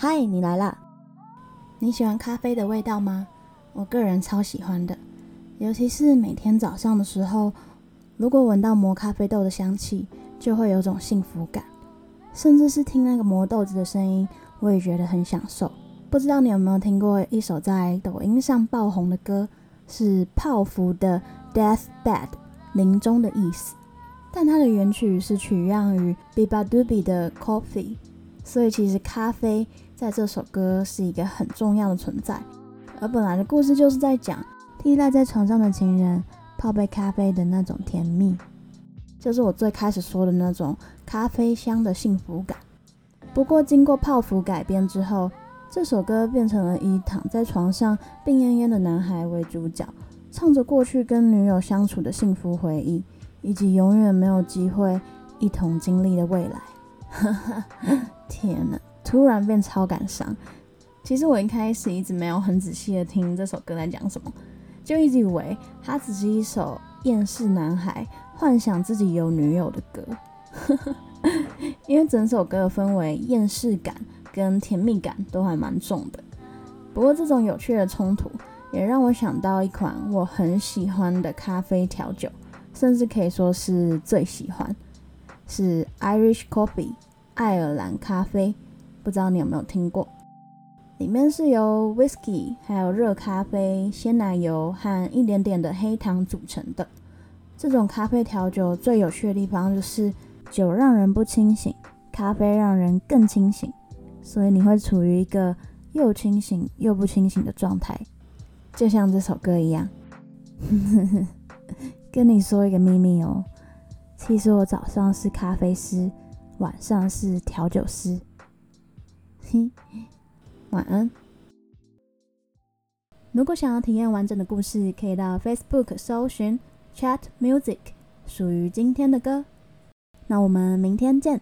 嗨，你来啦！你喜欢咖啡的味道吗？我个人超喜欢的，尤其是每天早上的时候，如果闻到磨咖啡豆的香气，就会有种幸福感。甚至是听那个磨豆子的声音，我也觉得很享受。不知道你有没有听过一首在抖音上爆红的歌，是泡芙的《Death Bed》临终的意思，但它的原曲是取样于 Biba Dubi 的 Coffee，所以其实咖啡。在这首歌是一个很重要的存在，而本来的故事就是在讲替赖在床上的情人泡杯咖啡的那种甜蜜，就是我最开始说的那种咖啡香的幸福感。不过经过泡芙改编之后，这首歌变成了以躺在床上病恹恹的男孩为主角，唱着过去跟女友相处的幸福回忆，以及永远没有机会一同经历的未来。天哪！突然变超感伤。其实我一开始一直没有很仔细的听这首歌在讲什么，就一直以为它只是一首厌世男孩幻想自己有女友的歌。因为整首歌的氛围厌世感跟甜蜜感都还蛮重的。不过这种有趣的冲突也让我想到一款我很喜欢的咖啡调酒，甚至可以说是最喜欢，是 Irish Coffee 爱尔兰咖啡。不知道你有没有听过？里面是由 whisky、还有热咖啡、鲜奶油和一点点的黑糖组成的。这种咖啡调酒最有趣的地方就是，酒让人不清醒，咖啡让人更清醒，所以你会处于一个又清醒又不清醒的状态，就像这首歌一样。跟你说一个秘密哦，其实我早上是咖啡师，晚上是调酒师。晚安。如果想要体验完整的故事，可以到 Facebook 搜寻 Chat Music，属于今天的歌。那我们明天见。